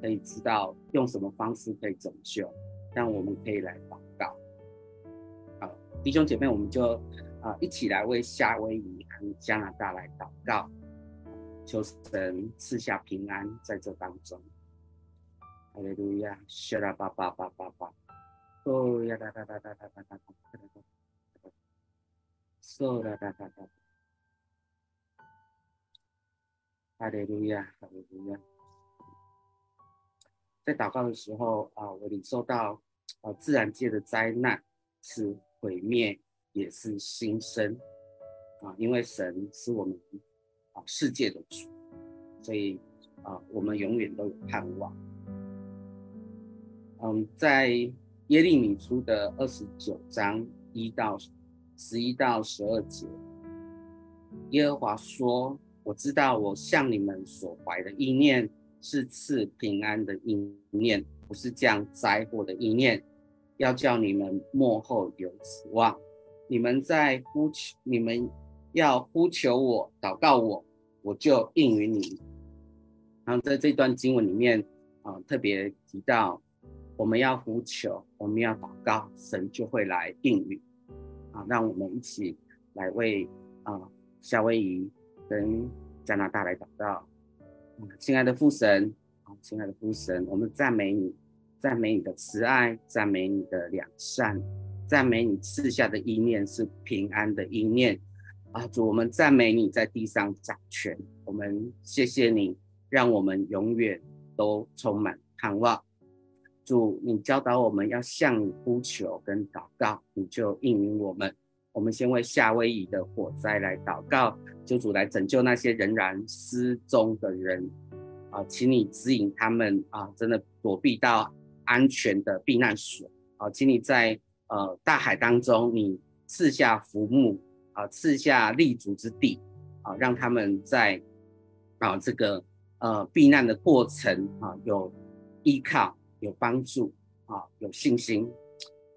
可以知道用什么方式可以拯救。让我们可以来祷告，好，弟兄姐妹，我们就啊一起来为夏威夷和加拿大来祷告，求神赐下平安在这当中。哈利路亚，谢拉巴巴巴巴巴，哦呀哒哒哒哒哒哒哒哒哒哒，嗦哒哒哒哒，哈利路亚，哈利路亚。在祷告的时候啊，我领受到。啊，自然界的灾难是毁灭，也是新生啊！因为神是我们啊世界的主，所以啊，我们永远都有盼望。嗯，在耶利米书的二十九章一到十一到十二节，耶和华说：“我知道我向你们所怀的意念是赐平安的意念。”不是降灾祸的意念，要叫你们末后有指望。你们在呼求，你们要呼求我，祷告我，我就应允你。然后在这段经文里面啊、特别提到我们要呼求，我们要祷告，神就会来应允。啊，让我们一起来为啊、夏威夷跟加拿大来祷告。亲爱的父神啊。亲爱的父神，我们赞美你，赞美你的慈爱，赞美你的良善，赞美你赐下的意念是平安的意念。啊，主，我们赞美你在地上掌权，我们谢谢你，让我们永远都充满盼望。主，你教导我们要向你呼求跟祷告，你就应允我们。我们先为夏威夷的火灾来祷告，求主来拯救那些仍然失踪的人。啊，请你指引他们啊，真的躲避到安全的避难所啊，请你在呃大海当中，你赐下浮木啊，赐下立足之地啊，让他们在啊这个呃避难的过程啊有依靠、有帮助啊、有信心。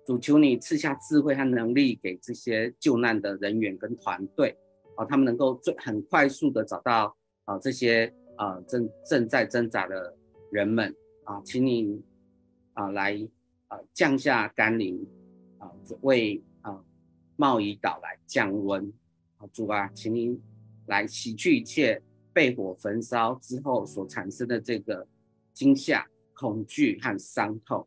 主求你赐下智慧和能力给这些救难的人员跟团队啊，他们能够最很快速的找到啊这些。啊，正正在挣扎的人们啊，请你啊来啊降下甘霖啊，为啊冒雨岛来降温啊。主啊，请你来洗去一切被火焚烧之后所产生的这个惊吓、恐惧和伤痛。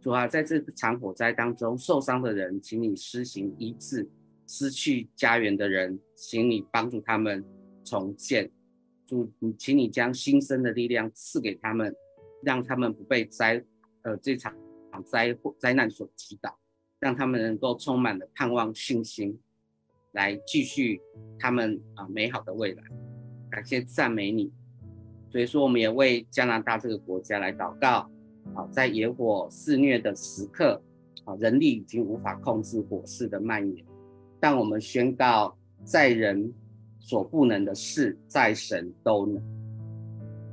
主啊，在这场火灾当中受伤的人，请你施行医治；失去家园的人，请你帮助他们重建。主，请你将新生的力量赐给他们，让他们不被灾呃这场灾祸灾难所击倒，让他们能够充满了盼望、信心，来继续他们啊美好的未来。感谢赞美你，所以说我们也为加拿大这个国家来祷告。啊，在野火肆虐的时刻，啊，人力已经无法控制火势的蔓延，但我们宣告，在人。所不能的事，在神都能。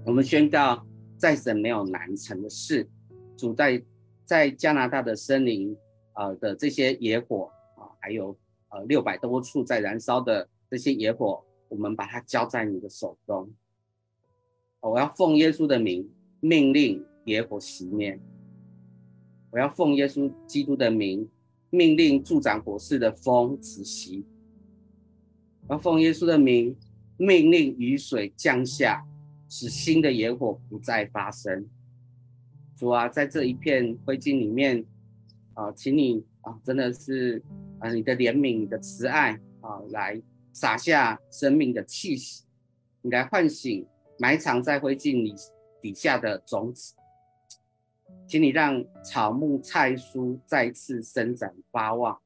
我们宣告，在神没有难成的事。主在在加拿大的森林啊、的这些野火啊、还有呃六百多处在燃烧的这些野火，我们把它交在你的手中。我要奉耶稣的名命令野火熄灭。我要奉耶稣基督的名命令助长火势的风止息。要奉耶稣的名，命令雨水降下，使新的野火不再发生。主啊，在这一片灰烬里面，啊，请你啊，真的是啊，你的怜悯、你的慈爱啊，来洒下生命的气息，你来唤醒埋藏在灰烬里底下的种子，请你让草木菜蔬再次生长发旺，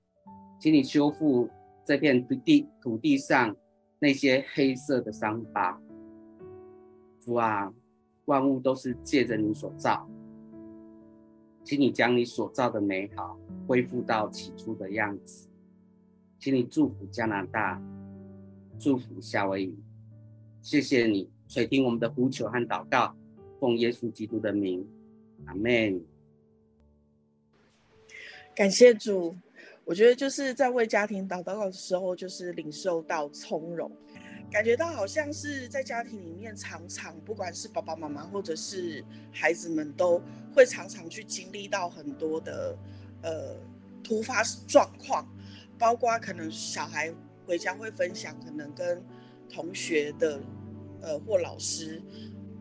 请你修复。这片土地土地上那些黑色的伤疤，主啊，万物都是借着你所造，请你将你所造的美好恢复到起初的样子，请你祝福加拿大，祝福夏威夷，谢谢你垂听我们的呼求和祷告，奉耶稣基督的名，阿门。感谢主。我觉得就是在为家庭祷告的时候，就是领受到从容，感觉到好像是在家庭里面，常常不管是爸爸妈妈或者是孩子们，都会常常去经历到很多的呃突发状况，包括可能小孩回家会分享，可能跟同学的呃或老师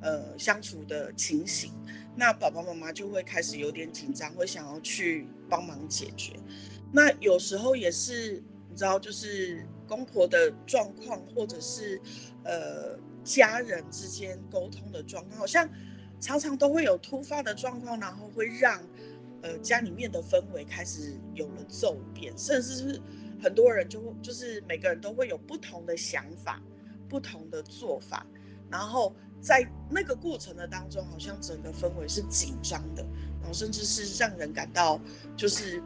呃相处的情形，那爸爸妈妈就会开始有点紧张，会想要去帮忙解决。那有时候也是，你知道，就是公婆的状况，或者是呃家人之间沟通的状况，好像常常都会有突发的状况，然后会让呃家里面的氛围开始有了骤变，甚至是很多人就就是每个人都会有不同的想法、不同的做法，然后在那个过程的当中，好像整个氛围是紧张的，然后甚至是让人感到就是。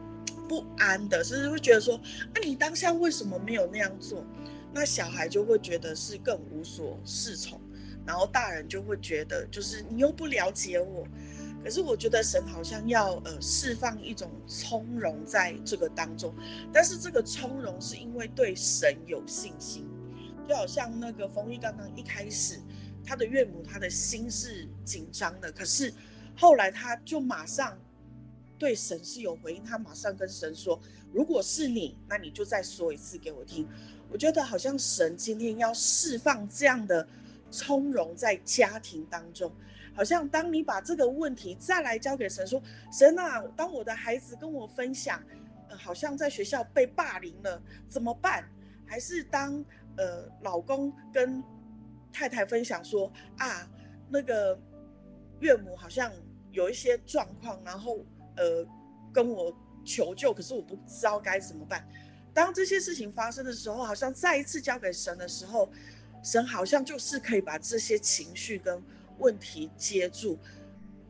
不安的，甚至会觉得说，啊、你当下为什么没有那样做？那小孩就会觉得是更无所适从，然后大人就会觉得，就是你又不了解我。可是我觉得神好像要呃释放一种从容在这个当中，但是这个从容是因为对神有信心，就好像那个丰毅刚刚一开始，他的岳母他的心是紧张的，可是后来他就马上。对神是有回应，他马上跟神说：“如果是你，那你就再说一次给我听。”我觉得好像神今天要释放这样的从容在家庭当中，好像当你把这个问题再来交给神说：“神啊，当我的孩子跟我分享，好像在学校被霸凌了，怎么办？”还是当呃老公跟太太分享说：“啊，那个岳母好像有一些状况，然后。”呃，跟我求救，可是我不知道该怎么办。当这些事情发生的时候，好像再一次交给神的时候，神好像就是可以把这些情绪跟问题接住。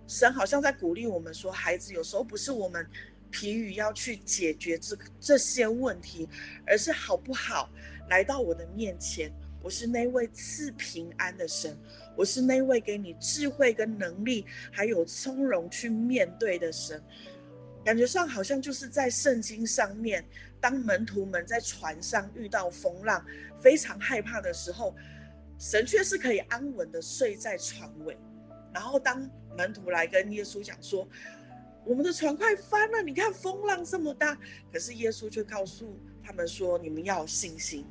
神好像在鼓励我们说，孩子，有时候不是我们疲于要去解决这这些问题，而是好不好来到我的面前。我是那位赐平安的神，我是那位给你智慧跟能力，还有从容去面对的神。感觉上好像就是在圣经上面，当门徒们在船上遇到风浪，非常害怕的时候，神却是可以安稳的睡在船尾。然后当门徒来跟耶稣讲说：“我们的船快翻了，你看风浪这么大。”可是耶稣却告诉他们说你们要有信心，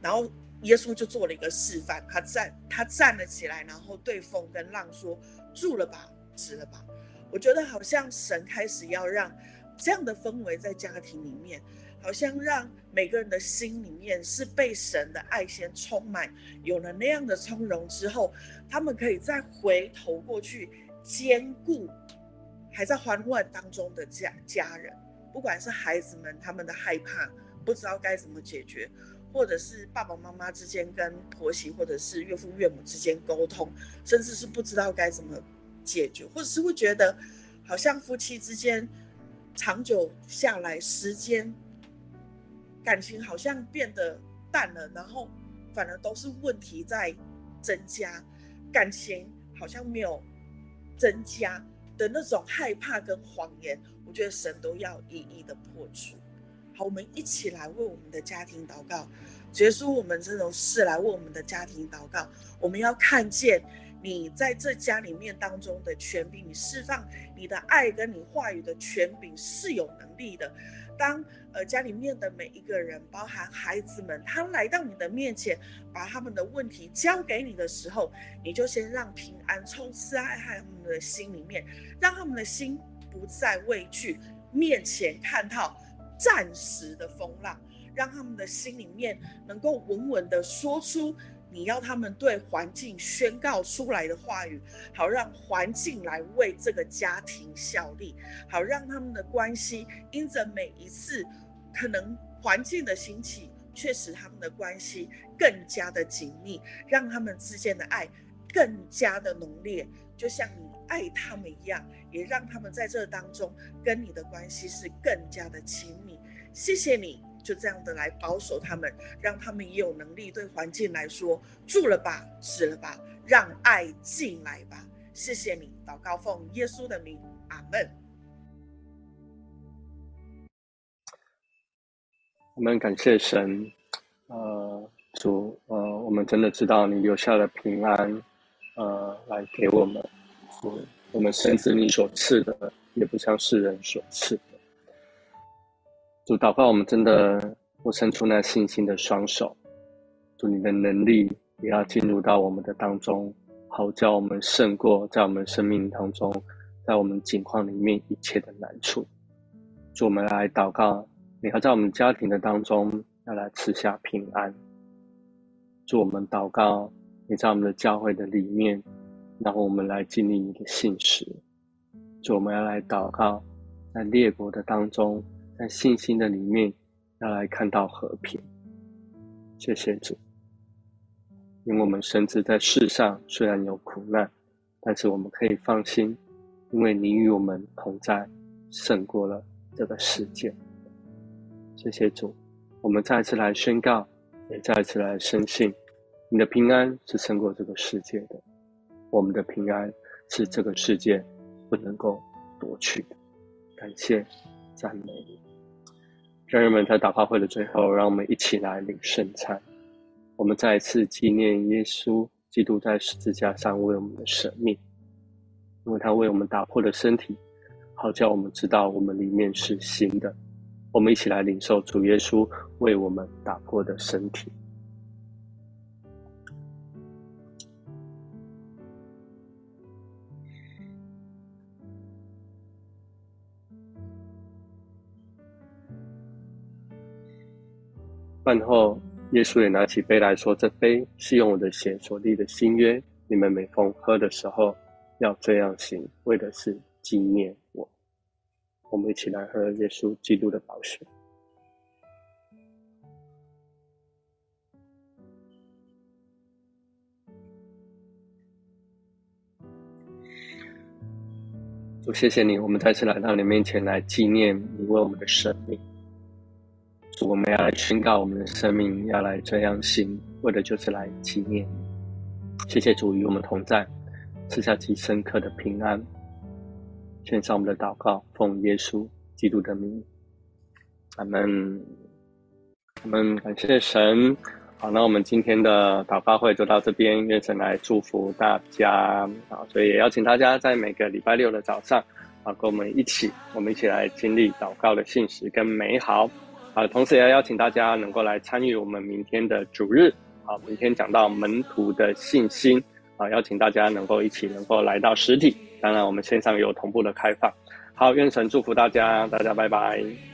然后耶稣就做了一个示范，他站他站了起来，然后对风跟浪说：“住了吧，止了吧。”我觉得好像神开始要让这样的氛围在家庭里面，好像让每个人的心里面是被神的爱先充满，有了那样的从容之后，他们可以再回头过去兼顾还在慌乱当中的家家人，不管是孩子们他们的害怕，不知道该怎么解决，或者是爸爸妈妈之间跟婆媳或者是岳父岳母之间沟通，甚至是不知道该怎么。解决，或者是会觉得好像夫妻之间长久下来，时间感情好像变得淡了，然后反而都是问题在增加，感情好像没有增加的那种害怕跟谎言，我觉得神都要一一的破除。好，我们一起来为我们的家庭祷告，结束我们这种事来为我们的家庭祷告，我们要看见。你在这家里面当中的权柄，你释放你的爱跟你话语的权柄是有能力的。当呃家里面的每一个人，包含孩子们，他来到你的面前，把他们的问题交给你的时候，你就先让平安充斥在他们的心里面，让他们的心不再畏惧面前看到暂时的风浪，让他们的心里面能够稳稳的说出。你要他们对环境宣告出来的话语，好让环境来为这个家庭效力，好让他们的关系因着每一次可能环境的兴起，却使他们的关系更加的紧密，让他们之间的爱更加的浓烈，就像你爱他们一样，也让他们在这当中跟你的关系是更加的亲密。谢谢你。就这样的来保守他们，让他们也有能力对环境来说，住了吧，死了吧，让爱进来吧。谢谢你，祷告奉耶稣的名，阿门。我们感谢神，呃，主，呃，我们真的知道你留下了平安，呃，来给我们，我们深知你所赐的，也不像世人所赐。主祷告，我们真的不伸出那信心的双手。主，你的能力也要进入到我们的当中，好叫我们胜过在我们生命当中，在我们境况里面一切的难处。主，我们来祷告，你要在我们家庭的当中要来赐下平安。主，我们祷告，你在我们的教会的里面，然后我们来经历你的信实。主，我们要来祷告，在列国的当中。在信心的里面，要来看到和平。谢谢主，因为我们深知在世上虽然有苦难，但是我们可以放心，因为你与我们同在，胜过了这个世界。谢谢主，我们再次来宣告，也再次来深信，你的平安是胜过这个世界的，我们的平安是这个世界不能够夺去的。感谢，赞美你。家人们，在打发会的最后，让我们一起来领圣餐。我们再一次纪念耶稣基督在十字架上为我们的舍命，因为他为我们打破了身体，好叫我们知道我们里面是新的。我们一起来领受主耶稣为我们打破的身体。饭后，耶稣也拿起杯来说：“这杯是用我的血所立的新约，你们每逢喝的时候，要这样行，为的是纪念我。”我们一起来喝耶稣基督的宝血。主，谢谢你，我们再次来到你面前来纪念你为我们的生命。我们要来宣告我们的生命，要来这样行，为的就是来纪念你。谢谢主与我们同在，赐下极深刻的平安。献上我们的祷告，奉耶稣基督的名，阿门。我们感谢神。好，那我们今天的祷告会就到这边，愿神来祝福大家。好，所以也邀请大家在每个礼拜六的早上，啊，跟我们一起，我们一起来经历祷告的信实跟美好。啊，同时也要邀请大家能够来参与我们明天的主日，啊，明天讲到门徒的信心，啊，邀请大家能够一起能够来到实体，当然我们线上也有同步的开放。好，愿神祝福大家，大家拜拜。